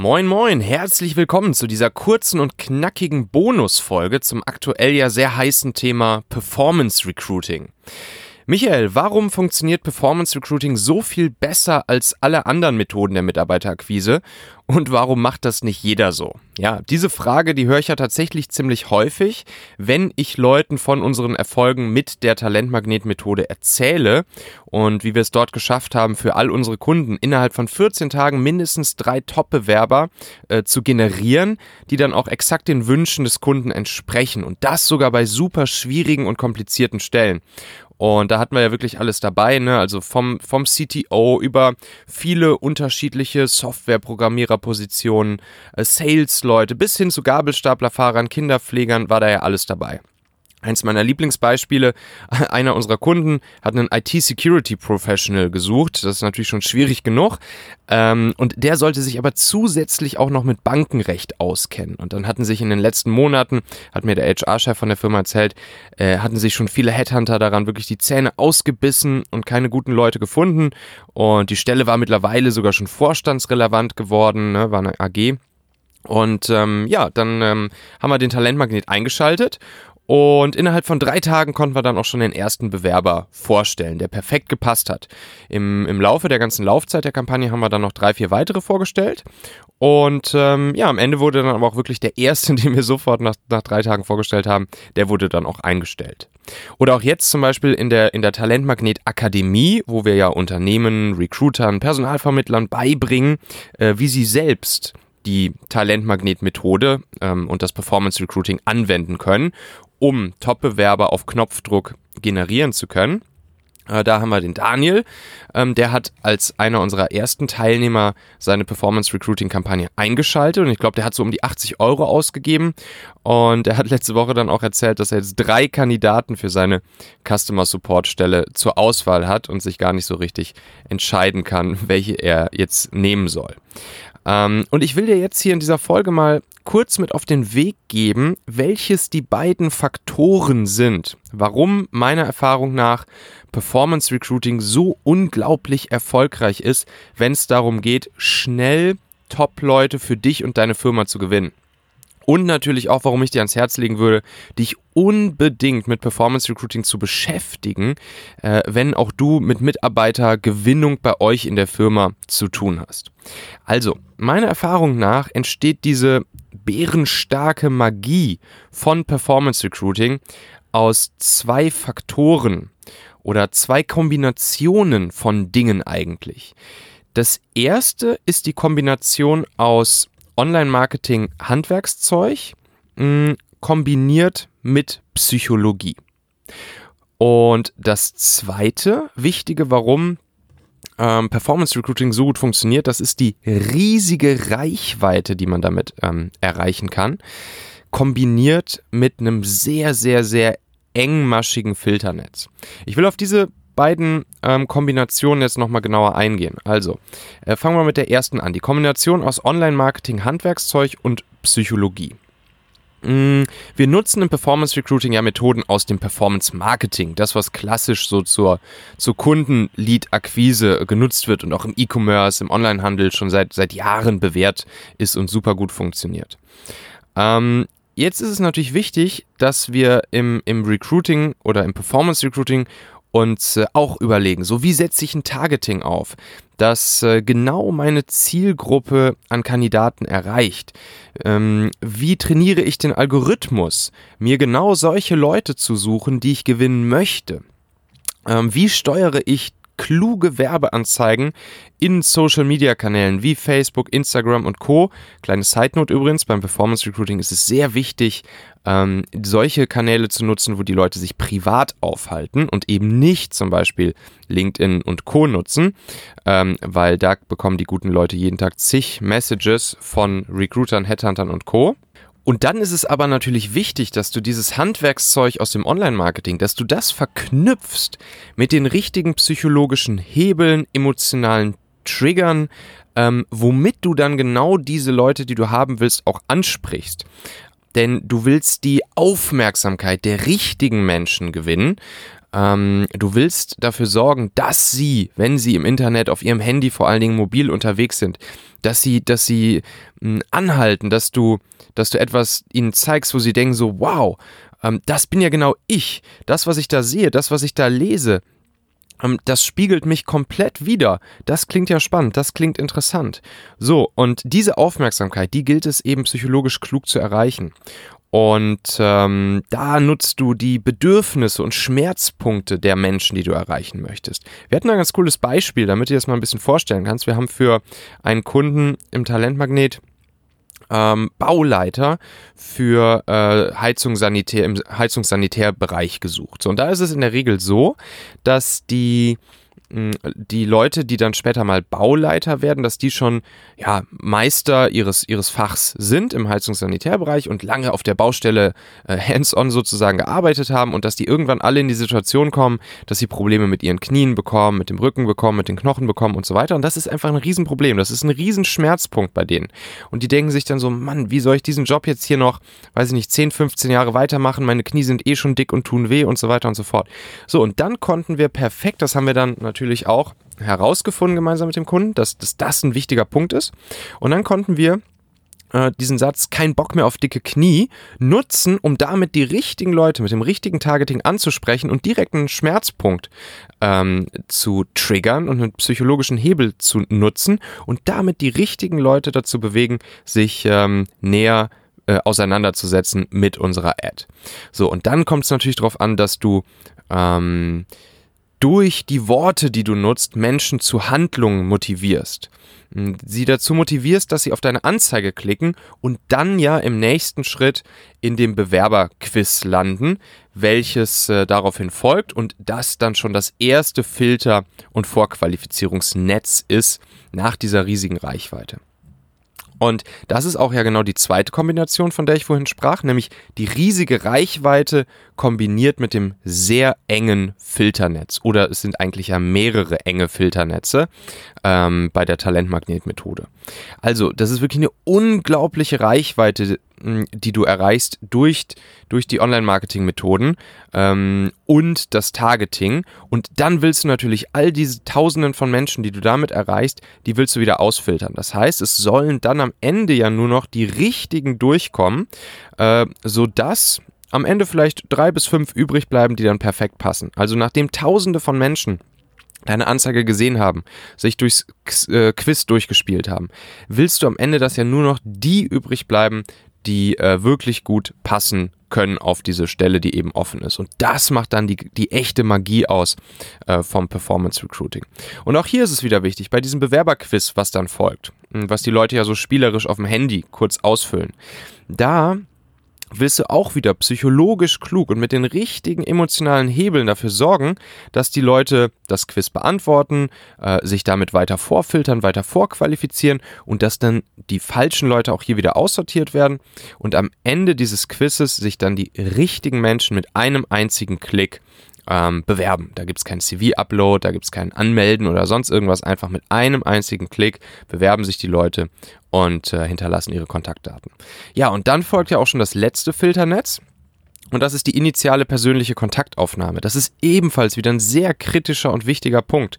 Moin moin, herzlich willkommen zu dieser kurzen und knackigen Bonusfolge zum aktuell ja sehr heißen Thema Performance Recruiting. Michael, warum funktioniert Performance Recruiting so viel besser als alle anderen Methoden der Mitarbeiterakquise und warum macht das nicht jeder so? Ja, diese Frage, die höre ich ja tatsächlich ziemlich häufig, wenn ich Leuten von unseren Erfolgen mit der Talentmagnet-Methode erzähle und wie wir es dort geschafft haben, für all unsere Kunden innerhalb von 14 Tagen mindestens drei Top-Bewerber äh, zu generieren, die dann auch exakt den Wünschen des Kunden entsprechen und das sogar bei super schwierigen und komplizierten Stellen. Und da hatten wir ja wirklich alles dabei, ne? Also vom, vom CTO über viele unterschiedliche Softwareprogrammiererpositionen, äh, Sales-Leute bis hin zu Gabelstaplerfahrern, Kinderpflegern war da ja alles dabei. Eins meiner Lieblingsbeispiele, einer unserer Kunden hat einen IT-Security-Professional gesucht. Das ist natürlich schon schwierig genug. Ähm, und der sollte sich aber zusätzlich auch noch mit Bankenrecht auskennen. Und dann hatten sich in den letzten Monaten, hat mir der HR-Chef von der Firma erzählt, äh, hatten sich schon viele Headhunter daran wirklich die Zähne ausgebissen und keine guten Leute gefunden. Und die Stelle war mittlerweile sogar schon vorstandsrelevant geworden, ne, war eine AG. Und ähm, ja, dann ähm, haben wir den Talentmagnet eingeschaltet und innerhalb von drei Tagen konnten wir dann auch schon den ersten Bewerber vorstellen, der perfekt gepasst hat. Im, im Laufe der ganzen Laufzeit der Kampagne haben wir dann noch drei, vier weitere vorgestellt. Und ähm, ja, am Ende wurde dann aber auch wirklich der erste, den wir sofort nach, nach drei Tagen vorgestellt haben, der wurde dann auch eingestellt. Oder auch jetzt zum Beispiel in der, in der Talentmagnet Akademie, wo wir ja Unternehmen, Recruitern, Personalvermittlern beibringen, äh, wie sie selbst die Talentmagnet-Methode ähm, und das Performance Recruiting anwenden können um Top-Bewerber auf Knopfdruck generieren zu können. Äh, da haben wir den Daniel, ähm, der hat als einer unserer ersten Teilnehmer seine Performance Recruiting Kampagne eingeschaltet und ich glaube, der hat so um die 80 Euro ausgegeben und er hat letzte Woche dann auch erzählt, dass er jetzt drei Kandidaten für seine Customer Support Stelle zur Auswahl hat und sich gar nicht so richtig entscheiden kann, welche er jetzt nehmen soll. Ähm, und ich will dir jetzt hier in dieser Folge mal kurz mit auf den Weg geben, welches die beiden Faktoren sind, warum meiner Erfahrung nach Performance Recruiting so unglaublich erfolgreich ist, wenn es darum geht, schnell Top-Leute für dich und deine Firma zu gewinnen. Und natürlich auch, warum ich dir ans Herz legen würde, dich unbedingt mit Performance Recruiting zu beschäftigen, äh, wenn auch du mit Mitarbeitergewinnung bei euch in der Firma zu tun hast. Also, meiner Erfahrung nach entsteht diese bärenstarke Magie von Performance Recruiting aus zwei Faktoren oder zwei Kombinationen von Dingen eigentlich. Das erste ist die Kombination aus Online-Marketing-Handwerkszeug mm, kombiniert mit Psychologie. Und das zweite Wichtige, warum ähm, Performance Recruiting so gut funktioniert, das ist die riesige Reichweite, die man damit ähm, erreichen kann, kombiniert mit einem sehr, sehr, sehr engmaschigen Filternetz. Ich will auf diese beiden ähm, Kombinationen jetzt nochmal genauer eingehen. Also, äh, fangen wir mit der ersten an. Die Kombination aus Online-Marketing, Handwerkszeug und Psychologie. Mm, wir nutzen im Performance Recruiting ja Methoden aus dem Performance Marketing, das was klassisch so zur, zur Kunden-Lead-Akquise genutzt wird und auch im E-Commerce, im Onlinehandel schon seit, seit Jahren bewährt ist und super gut funktioniert. Ähm, jetzt ist es natürlich wichtig, dass wir im, im Recruiting oder im Performance Recruiting uns äh, auch überlegen, so wie setze ich ein Targeting auf, das äh, genau meine Zielgruppe an Kandidaten erreicht. Ähm, wie trainiere ich den Algorithmus, mir genau solche Leute zu suchen, die ich gewinnen möchte? Ähm, wie steuere ich kluge Werbeanzeigen in Social Media Kanälen wie Facebook, Instagram und Co. Kleine Side Note übrigens, beim Performance Recruiting ist es sehr wichtig, ähm, solche Kanäle zu nutzen, wo die Leute sich privat aufhalten und eben nicht zum Beispiel LinkedIn und Co. nutzen, ähm, weil da bekommen die guten Leute jeden Tag zig Messages von Recruitern, Headhuntern und Co. Und dann ist es aber natürlich wichtig, dass du dieses Handwerkszeug aus dem Online-Marketing, dass du das verknüpfst mit den richtigen psychologischen Hebeln, emotionalen Triggern, ähm, womit du dann genau diese Leute, die du haben willst, auch ansprichst. Denn du willst die Aufmerksamkeit der richtigen Menschen gewinnen Ähm, du willst dafür sorgen, dass sie, wenn sie im Internet, auf ihrem Handy, vor allen Dingen mobil unterwegs sind, dass sie, dass sie mh, hm, anhalten, dass du, dass du etwas ihnen zeigst, wo sie denken so, wow, ähm, das bin ja genau ich. Das, was ich da sehe, das, was ich da lese, ähm, das spiegelt mich komplett wieder. Das klingt ja spannend, das klingt interessant. So, und diese Aufmerksamkeit, die gilt es eben psychologisch klug zu erreichen. Und ähm, da nutzt du die Bedürfnisse und Schmerzpunkte der Menschen, die du erreichen möchtest. Wir hatten ein ganz cooles Beispiel, damit du dir das mal ein bisschen vorstellen kannst. Wir haben für einen Kunden im Talentmagnet ähm, Bauleiter für äh, Heizung Sanitär, im Heizungssanitärbereich gesucht. So, und da ist es in der Regel so, dass die die Leute, die dann später mal Bauleiter werden, dass die schon ja, Meister ihres, ihres Fachs sind im Heizungssanitärbereich und lange auf der Baustelle äh, hands-on sozusagen gearbeitet haben und dass die irgendwann alle in die Situation kommen, dass sie Probleme mit ihren Knien bekommen, mit dem Rücken bekommen, mit den Knochen bekommen und so weiter. Und das ist einfach ein Riesenproblem. Das ist ein Riesenschmerzpunkt bei denen. Und die denken sich dann so, Mann, wie soll ich diesen Job jetzt hier noch, weiß ich nicht, 10, 15 Jahre weitermachen? Meine Knie sind eh schon dick und tun weh und so weiter und so fort. So, und dann konnten wir perfekt, das haben wir dann natürlich natürlich auch herausgefunden gemeinsam mit dem Kunden, dass, dass das ein wichtiger Punkt ist. Und dann konnten wir äh, diesen Satz, kein Bock mehr auf dicke Knie, nutzen, um damit die richtigen Leute mit dem richtigen Targeting anzusprechen und direkt einen Schmerzpunkt ähm, zu triggern und einen psychologischen Hebel zu nutzen und damit die richtigen Leute dazu bewegen, sich ähm, näher äh, auseinanderzusetzen mit unserer Ad. So, und dann kommt es natürlich darauf an, dass du ähm, durch die Worte, die du nutzt, Menschen zu Handlungen motivierst. Hm, sie dazu motivierst, dass sie auf deine Anzeige klicken und dann ja im nächsten Schritt in dem Bewerberquiz landen, welches äh, daraufhin folgt und das dann schon das erste Filter- und Vorqualifizierungsnetz ist nach dieser riesigen Reichweite. Und das ist auch ja genau die zweite Kombination, von der ich vorhin sprach, nämlich die riesige Reichweite kombiniert mit dem sehr engen Filternetz. Oder es sind eigentlich ja mehrere enge Filternetze ähm, bei der Talentmagnetmethode. Also, das ist wirklich eine unglaubliche Reichweite, die du erreichst durch, durch die Online-Marketing-Methoden ähm, und das Targeting. Und dann willst du natürlich all diese Tausenden von Menschen, die du damit erreichst, die willst du wieder ausfiltern. Das heißt, es sollen dann am Ende ja nur noch die richtigen durchkommen, äh, sodass am Ende vielleicht drei bis fünf übrig bleiben, die dann perfekt passen. Also nachdem Tausende von Menschen deine Anzeige gesehen haben, sich durchs äh, Quiz durchgespielt haben, willst du am Ende, dass ja nur noch die übrig bleiben, die äh, wirklich gut passen können auf diese Stelle, die eben offen ist. Und das macht dann die, die echte Magie aus äh, vom Performance Recruiting. Und auch hier ist es wieder wichtig, bei diesem Bewerberquiz, was dann folgt, was die Leute ja so spielerisch auf dem Handy kurz ausfüllen, da willst du auch wieder psychologisch klug und mit den richtigen emotionalen Hebeln dafür sorgen, dass die Leute das Quiz beantworten, äh, sich damit weiter vorfiltern, weiter vorqualifizieren und dass dann die falschen Leute auch hier wieder aussortiert werden und am Ende dieses Quizzes sich dann die richtigen Menschen mit einem einzigen Klick ähm, bewerben. Da gibt es keinen CV-Upload, da gibt es kein Anmelden oder sonst irgendwas. Einfach mit einem einzigen Klick bewerben sich die Leute und äh, hinterlassen ihre Kontaktdaten. Ja, und dann folgt ja auch schon das letzte Filternetz. Und das ist die initiale persönliche Kontaktaufnahme. Das ist ebenfalls wieder ein sehr kritischer und wichtiger Punkt.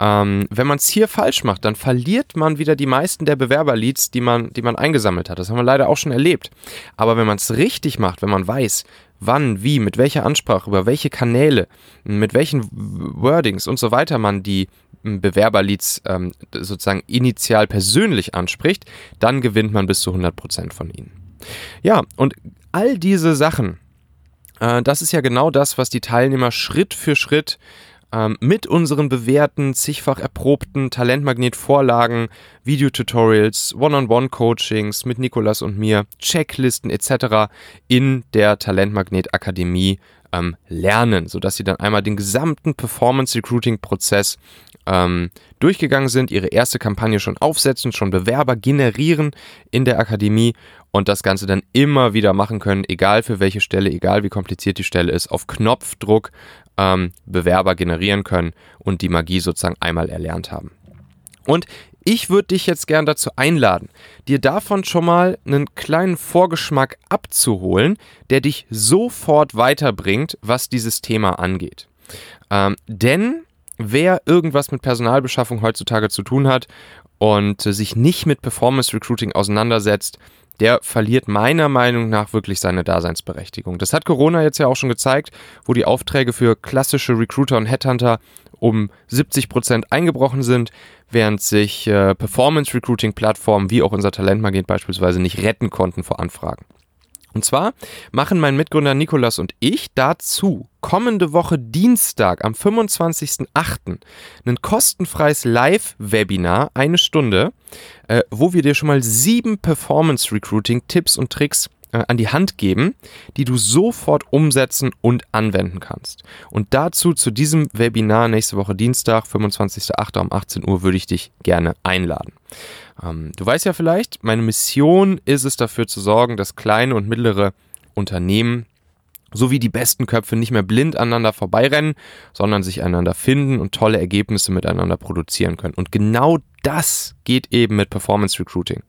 Ähm, wenn man es hier falsch macht, dann verliert man wieder die meisten der Bewerberleads, die man, die man eingesammelt hat. Das haben wir leider auch schon erlebt. Aber wenn man es richtig macht, wenn man weiß, wann, wie, mit welcher Ansprache, über welche Kanäle, mit welchen Wordings und so weiter man die Bewerberleads ähm, sozusagen initial persönlich anspricht, dann gewinnt man bis zu 100% von ihnen. Ja, und all diese Sachen, äh, das ist ja genau das, was die Teilnehmer Schritt für Schritt ähm, mit unseren bewährten, zigfach erprobten Talentmagnet-Vorlagen, Videotutorials, One-on-One-Coachings mit Nikolas und mir, Checklisten etc. in der Talentmagnet Akademie ähm, lernen, sodass sie dann einmal den gesamten Performance-Recruiting-Prozess ähm, durchgegangen sind, ihre erste Kampagne schon aufsetzen, schon Bewerber generieren in der Akademie und das Ganze dann immer wieder machen können, egal für welche Stelle, egal wie kompliziert die Stelle ist, auf Knopfdruck ähm, Bewerber generieren können und die Magie sozusagen einmal erlernt haben. Und ich würde dich jetzt gern dazu einladen, dir davon schon mal einen kleinen Vorgeschmack abzuholen, der dich sofort weiterbringt, was dieses Thema angeht. Ähm, denn wer irgendwas mit Personalbeschaffung heutzutage zu tun hat und sich nicht mit Performance Recruiting auseinandersetzt, der verliert meiner Meinung nach wirklich seine Daseinsberechtigung. Das hat Corona jetzt ja auch schon gezeigt, wo die Aufträge für klassische Recruiter und Headhunter um 70 Prozent eingebrochen sind, während sich äh, Performance Recruiting Plattformen wie auch unser Talentmagnet beispielsweise nicht retten konnten vor Anfragen. Und zwar machen mein Mitgründer Nikolas und ich dazu kommende Woche Dienstag am 25.08. ein kostenfreies Live-Webinar, eine Stunde, äh, wo wir dir schon mal sieben Performance-Recruiting-Tipps und Tricks äh, an die Hand geben, die du sofort umsetzen und anwenden kannst. Und dazu zu diesem Webinar nächste Woche Dienstag, 25.08. um 18 Uhr, würde ich dich gerne einladen. Ähm, du weißt ja vielleicht, meine Mission ist es dafür zu sorgen, dass kleine und mittlere Unternehmen sowie die besten Köpfe nicht mehr blind aneinander vorbeirennen, sondern sich einander finden und tolle Ergebnisse miteinander produzieren können. Und genau das geht eben mit Performance Recruiting.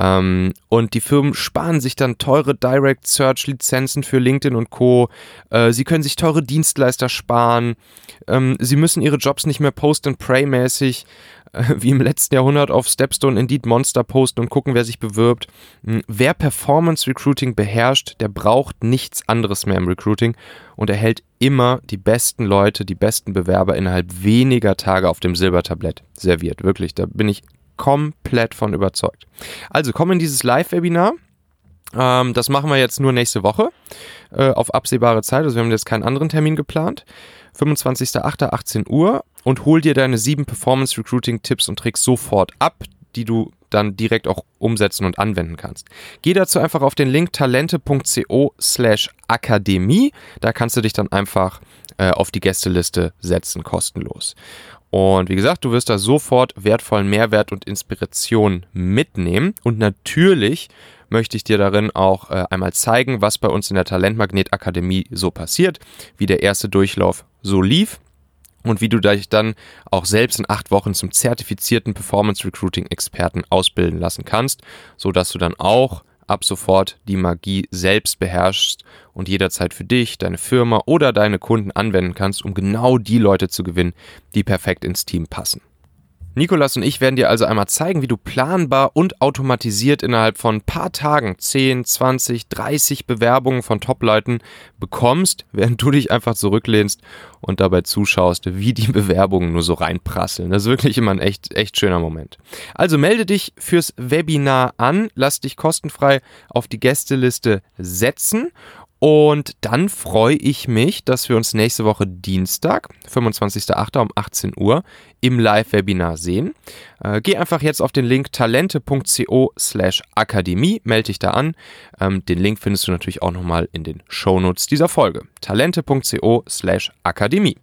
Ähm, und die Firmen sparen sich dann teure Direct Search Lizenzen für LinkedIn und Co. Äh, sie können sich teure Dienstleister sparen. Ähm, sie müssen ihre Jobs nicht mehr Post and Pray mäßig äh, wie im letzten Jahrhundert auf Stepstone Indeed Monster posten und gucken, wer sich bewirbt. Hm, wer Performance Recruiting beherrscht, der braucht nichts anderes mehr im Recruiting und erhält immer die besten Leute, die besten Bewerber innerhalb weniger Tage auf dem Silbertablett serviert. Wirklich, da bin ich komplett von überzeugt. Also komm in dieses Live-Webinar. Ähm, das machen wir jetzt nur nächste Woche äh, auf absehbare Zeit. Also wir haben jetzt keinen anderen Termin geplant. 25.08.18 Uhr und hol dir deine sieben Performance Recruiting Tipps und Tricks sofort ab, die du dann direkt auch umsetzen und anwenden kannst. Geh dazu einfach auf den Link talente.co slash akademie. Da kannst du dich dann einfach äh, auf die Gästeliste setzen, kostenlos. Und wie gesagt, du wirst da sofort wertvollen Mehrwert und Inspiration mitnehmen. Und natürlich möchte ich dir darin auch äh, einmal zeigen, was bei uns in der Talentmagnet Akademie so passiert, wie der erste Durchlauf so lief und wie du dich dann auch selbst in acht Wochen zum zertifizierten Performance Recruiting Experten ausbilden lassen kannst, so dass du dann auch ab sofort die Magie selbst beherrschst und jederzeit für dich, deine Firma oder deine Kunden anwenden kannst, um genau die Leute zu gewinnen, die perfekt ins Team passen. Nikolas und ich werden dir also einmal zeigen, wie du planbar und automatisiert innerhalb von ein paar Tagen 10, 20, 30 Bewerbungen von Top-Leuten bekommst, während du dich einfach zurücklehnst und dabei zuschaust, wie die Bewerbungen nur so reinprasseln. Das ist wirklich immer ein echt, echt schöner Moment. Also melde dich fürs Webinar an, lass dich kostenfrei auf die Gästeliste setzen und dann freue ich mich, dass wir uns nächste Woche Dienstag, 25.08. um 18 Uhr im Live-Webinar sehen. Äh, geh einfach jetzt auf den Link talente.co slash akademie, melde dich da an. Ähm, den Link findest du natürlich auch nochmal in den Shownotes dieser Folge. talente.co slash akademie.